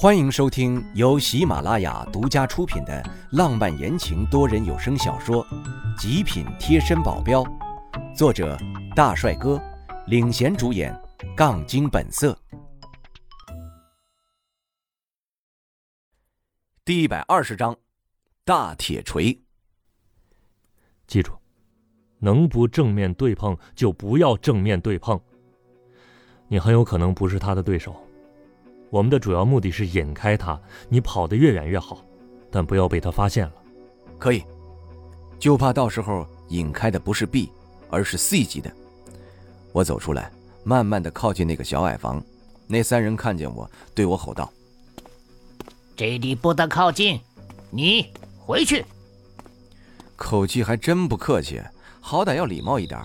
欢迎收听由喜马拉雅独家出品的浪漫言情多人有声小说《极品贴身保镖》，作者大帅哥领衔主演，杠精本色。第一百二十章，大铁锤。记住，能不正面对碰就不要正面对碰。你很有可能不是他的对手。我们的主要目的是引开他，你跑得越远越好，但不要被他发现了。可以，就怕到时候引开的不是 B，而是 C 级的。我走出来，慢慢的靠近那个小矮房。那三人看见我，对我吼道：“这里不得靠近，你回去。”口气还真不客气，好歹要礼貌一点。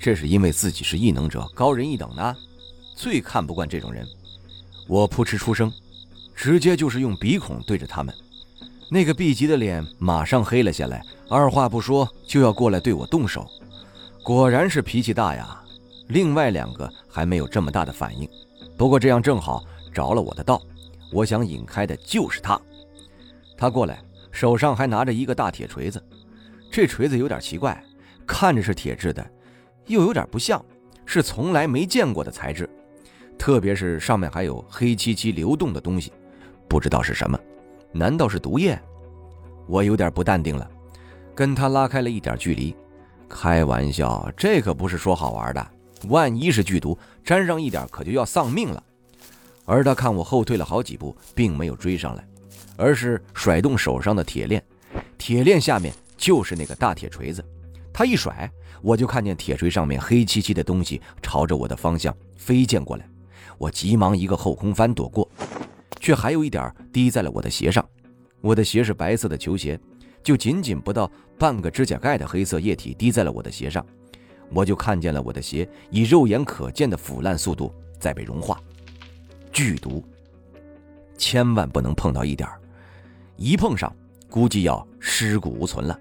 这是因为自己是异能者，高人一等呢，最看不惯这种人。我扑哧出声，直接就是用鼻孔对着他们。那个 B 级的脸马上黑了下来，二话不说就要过来对我动手。果然是脾气大呀！另外两个还没有这么大的反应，不过这样正好着了我的道。我想引开的就是他。他过来，手上还拿着一个大铁锤子。这锤子有点奇怪，看着是铁制的，又有点不像是从来没见过的材质。特别是上面还有黑漆漆流动的东西，不知道是什么？难道是毒液？我有点不淡定了，跟他拉开了一点距离。开玩笑，这可不是说好玩的。万一是剧毒，沾上一点可就要丧命了。而他看我后退了好几步，并没有追上来，而是甩动手上的铁链，铁链下面就是那个大铁锤子。他一甩，我就看见铁锤上面黑漆漆的东西朝着我的方向飞溅过来。我急忙一个后空翻躲过，却还有一点滴在了我的鞋上。我的鞋是白色的球鞋，就仅仅不到半个指甲盖的黑色液体滴在了我的鞋上，我就看见了我的鞋以肉眼可见的腐烂速度在被融化。剧毒，千万不能碰到一点一碰上估计要尸骨无存了。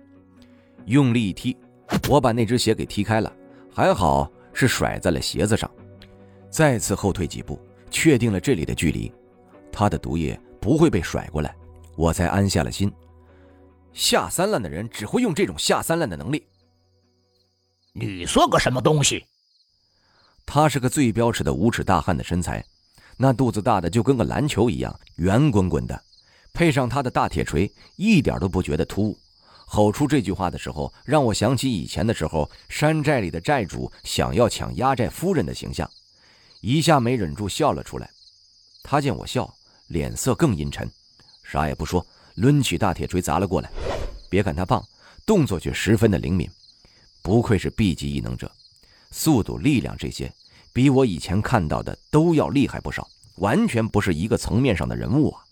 用力一踢，我把那只鞋给踢开了，还好是甩在了鞋子上。再次后退几步，确定了这里的距离，他的毒液不会被甩过来，我才安下了心。下三滥的人只会用这种下三滥的能力。你说个什么东西？他是个最标尺的五尺大汉的身材，那肚子大的就跟个篮球一样，圆滚滚的，配上他的大铁锤，一点都不觉得突兀。吼出这句话的时候，让我想起以前的时候，山寨里的寨主想要抢压寨夫人的形象。一下没忍住笑了出来，他见我笑，脸色更阴沉，啥也不说，抡起大铁锤砸了过来。别看他胖，动作却十分的灵敏，不愧是 B 级异能者，速度、力量这些，比我以前看到的都要厉害不少，完全不是一个层面上的人物啊！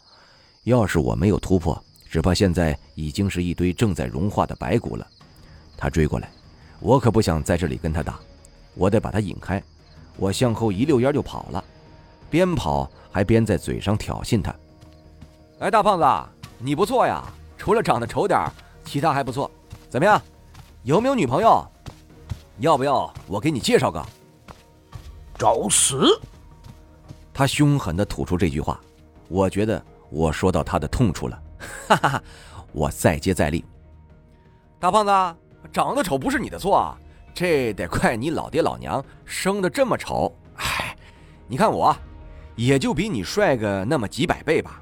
要是我没有突破，只怕现在已经是一堆正在融化的白骨了。他追过来，我可不想在这里跟他打，我得把他引开。我向后一溜烟就跑了，边跑还边在嘴上挑衅他：“哎，大胖子，你不错呀，除了长得丑点其他还不错。怎么样，有没有女朋友？要不要我给你介绍个？”找死！他凶狠地吐出这句话，我觉得我说到他的痛处了，哈哈哈！我再接再厉。大胖子，长得丑不是你的错啊。这得怪你老爹老娘生的这么丑，唉，你看我，也就比你帅个那么几百倍吧。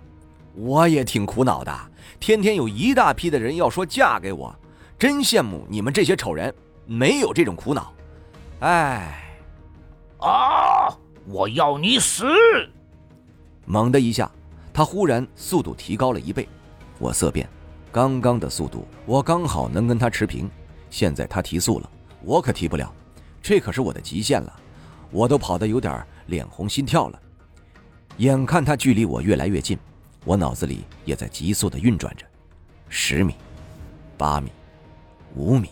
我也挺苦恼的，天天有一大批的人要说嫁给我，真羡慕你们这些丑人，没有这种苦恼。唉，啊！我要你死！猛的一下，他忽然速度提高了一倍，我色变，刚刚的速度我刚好能跟他持平，现在他提速了。我可提不了，这可是我的极限了，我都跑得有点脸红心跳了。眼看他距离我越来越近，我脑子里也在急速的运转着。十米，八米，五米，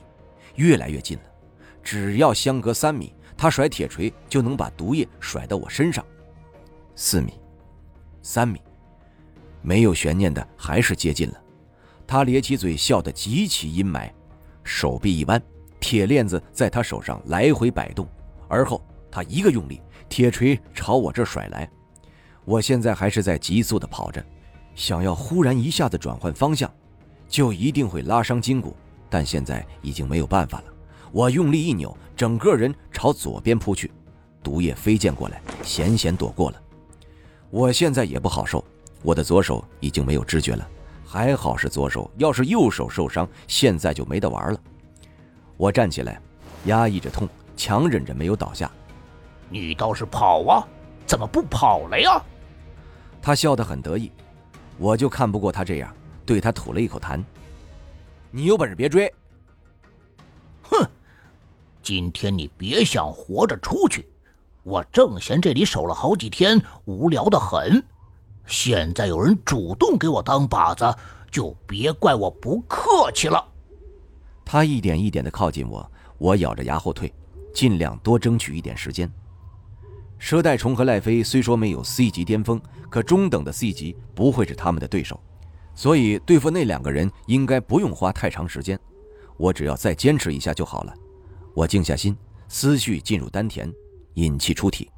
越来越近了。只要相隔三米，他甩铁锤就能把毒液甩到我身上。四米，三米，没有悬念的，还是接近了。他咧起嘴笑得极其阴霾，手臂一弯。铁链子在他手上来回摆动，而后他一个用力，铁锤朝我这甩来。我现在还是在急速的跑着，想要忽然一下子转换方向，就一定会拉伤筋骨。但现在已经没有办法了。我用力一扭，整个人朝左边扑去，毒液飞溅过来，险险躲过了。我现在也不好受，我的左手已经没有知觉了，还好是左手，要是右手受伤，现在就没得玩了。我站起来，压抑着痛，强忍着没有倒下。你倒是跑啊，怎么不跑了呀？他笑得很得意，我就看不过他这样，对他吐了一口痰。你有本事别追。哼，今天你别想活着出去。我正嫌这里守了好几天，无聊的很。现在有人主动给我当靶子，就别怪我不客气了。他一点一点的靠近我，我咬着牙后退，尽量多争取一点时间。佘代虫和赖飞虽说没有 C 级巅峰，可中等的 C 级不会是他们的对手，所以对付那两个人应该不用花太长时间。我只要再坚持一下就好了。我静下心，思绪进入丹田。引气出体，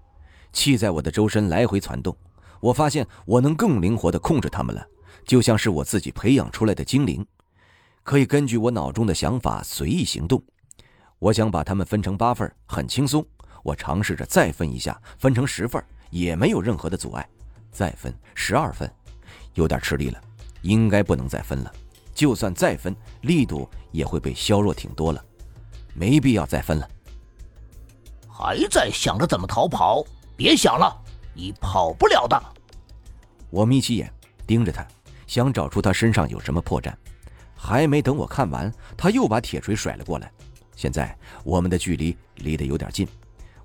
气在我的周身来回攒动。我发现我能更灵活地控制他们了，就像是我自己培养出来的精灵，可以根据我脑中的想法随意行动。我想把它们分成八份，很轻松。我尝试着再分一下，分成十份，也没有任何的阻碍。再分十二份，有点吃力了，应该不能再分了。就算再分，力度也会被削弱挺多了，没必要再分了。还在想着怎么逃跑？别想了，你跑不了的。我眯起眼盯着他，想找出他身上有什么破绽。还没等我看完，他又把铁锤甩了过来。现在我们的距离离得有点近，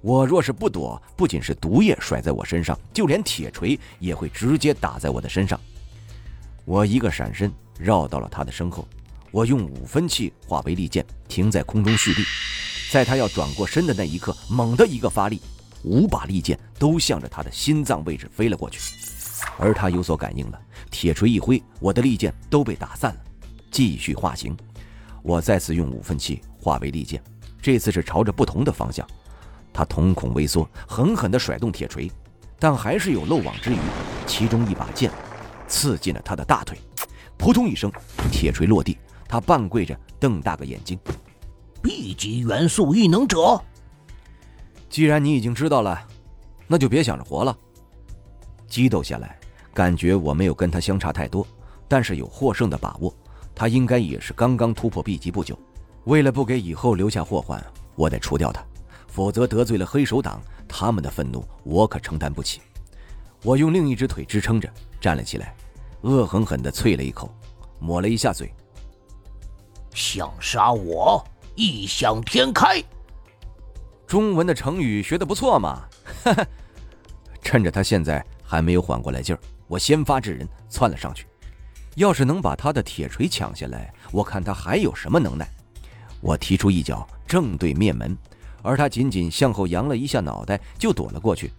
我若是不躲，不仅是毒液甩在我身上，就连铁锤也会直接打在我的身上。我一个闪身绕到了他的身后，我用五分气化为利剑，停在空中蓄力。在他要转过身的那一刻，猛地一个发力，五把利剑都向着他的心脏位置飞了过去，而他有所感应了，铁锤一挥，我的利剑都被打散了。继续化形，我再次用五分气化为利剑，这次是朝着不同的方向。他瞳孔微缩，狠狠地甩动铁锤，但还是有漏网之鱼，其中一把剑刺进了他的大腿，扑通一声，铁锤落地，他半跪着，瞪大个眼睛。B 级元素异能者。既然你已经知道了，那就别想着活了。激斗下来，感觉我没有跟他相差太多，但是有获胜的把握。他应该也是刚刚突破 B 级不久。为了不给以后留下祸患，我得除掉他，否则得罪了黑手党，他们的愤怒我可承担不起。我用另一只腿支撑着站了起来，恶狠狠地啐了一口，抹了一下嘴。想杀我？异想天开，中文的成语学的不错嘛！哈 哈趁着他现在还没有缓过来劲儿，我先发制人，窜了上去。要是能把他的铁锤抢下来，我看他还有什么能耐。我提出一脚，正对面门，而他仅仅向后扬了一下脑袋，就躲了过去。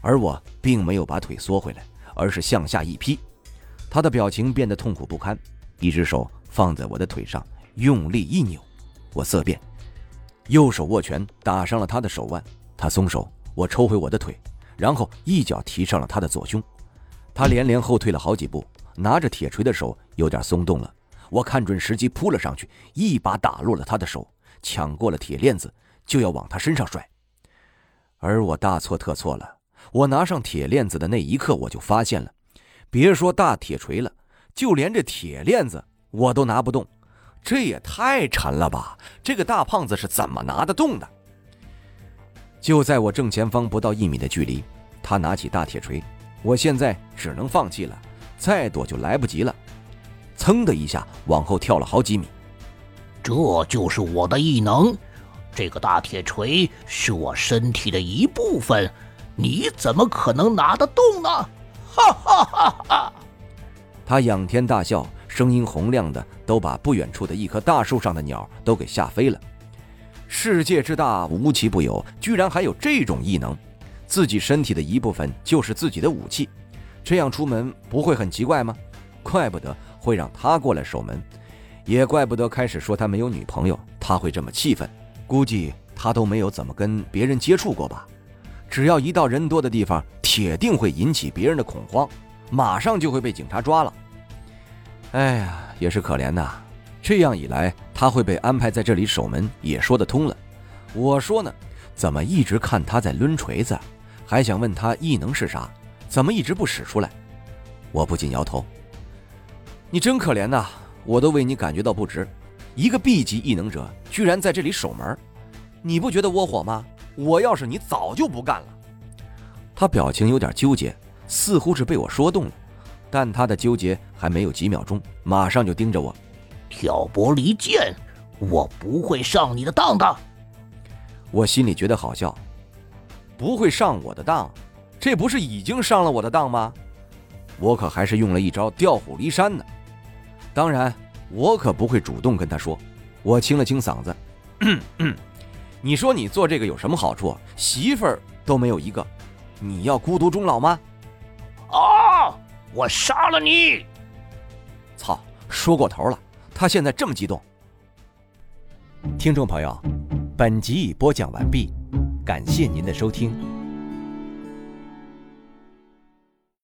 而我并没有把腿缩回来，而是向下一劈。他的表情变得痛苦不堪，一只手放在我的腿上，用力一扭。我色变，右手握拳打上了他的手腕，他松手，我抽回我的腿，然后一脚踢上了他的左胸，他连连后退了好几步，拿着铁锤的手有点松动了。我看准时机扑了上去，一把打落了他的手，抢过了铁链子，就要往他身上甩。而我大错特错了，我拿上铁链子的那一刻，我就发现了，别说大铁锤了，就连这铁链子我都拿不动。这也太沉了吧！这个大胖子是怎么拿得动的？就在我正前方不到一米的距离，他拿起大铁锤，我现在只能放弃了，再躲就来不及了。噌的一下往后跳了好几米。这就是我的异能，这个大铁锤是我身体的一部分，你怎么可能拿得动呢？哈哈哈哈！他仰天大笑。声音洪亮的，都把不远处的一棵大树上的鸟都给吓飞了。世界之大，无奇不有，居然还有这种异能。自己身体的一部分就是自己的武器，这样出门不会很奇怪吗？怪不得会让他过来守门，也怪不得开始说他没有女朋友，他会这么气愤。估计他都没有怎么跟别人接触过吧？只要一到人多的地方，铁定会引起别人的恐慌，马上就会被警察抓了。哎呀，也是可怜呐。这样一来，他会被安排在这里守门，也说得通了。我说呢，怎么一直看他在抡锤子，还想问他异能是啥，怎么一直不使出来？我不禁摇头。你真可怜呐，我都为你感觉到不值。一个 B 级异能者居然在这里守门，你不觉得窝火吗？我要是你，早就不干了。他表情有点纠结，似乎是被我说动了，但他的纠结还没有几秒钟，马上就盯着我，挑拨离间，我不会上你的当的。我心里觉得好笑，不会上我的当，这不是已经上了我的当吗？我可还是用了一招调虎离山呢。当然，我可不会主动跟他说。我清了清嗓子，你说你做这个有什么好处？媳妇儿都没有一个，你要孤独终老吗？啊！我杀了你！操，说过头了。他现在这么激动。听众朋友，本集已播讲完毕，感谢您的收听。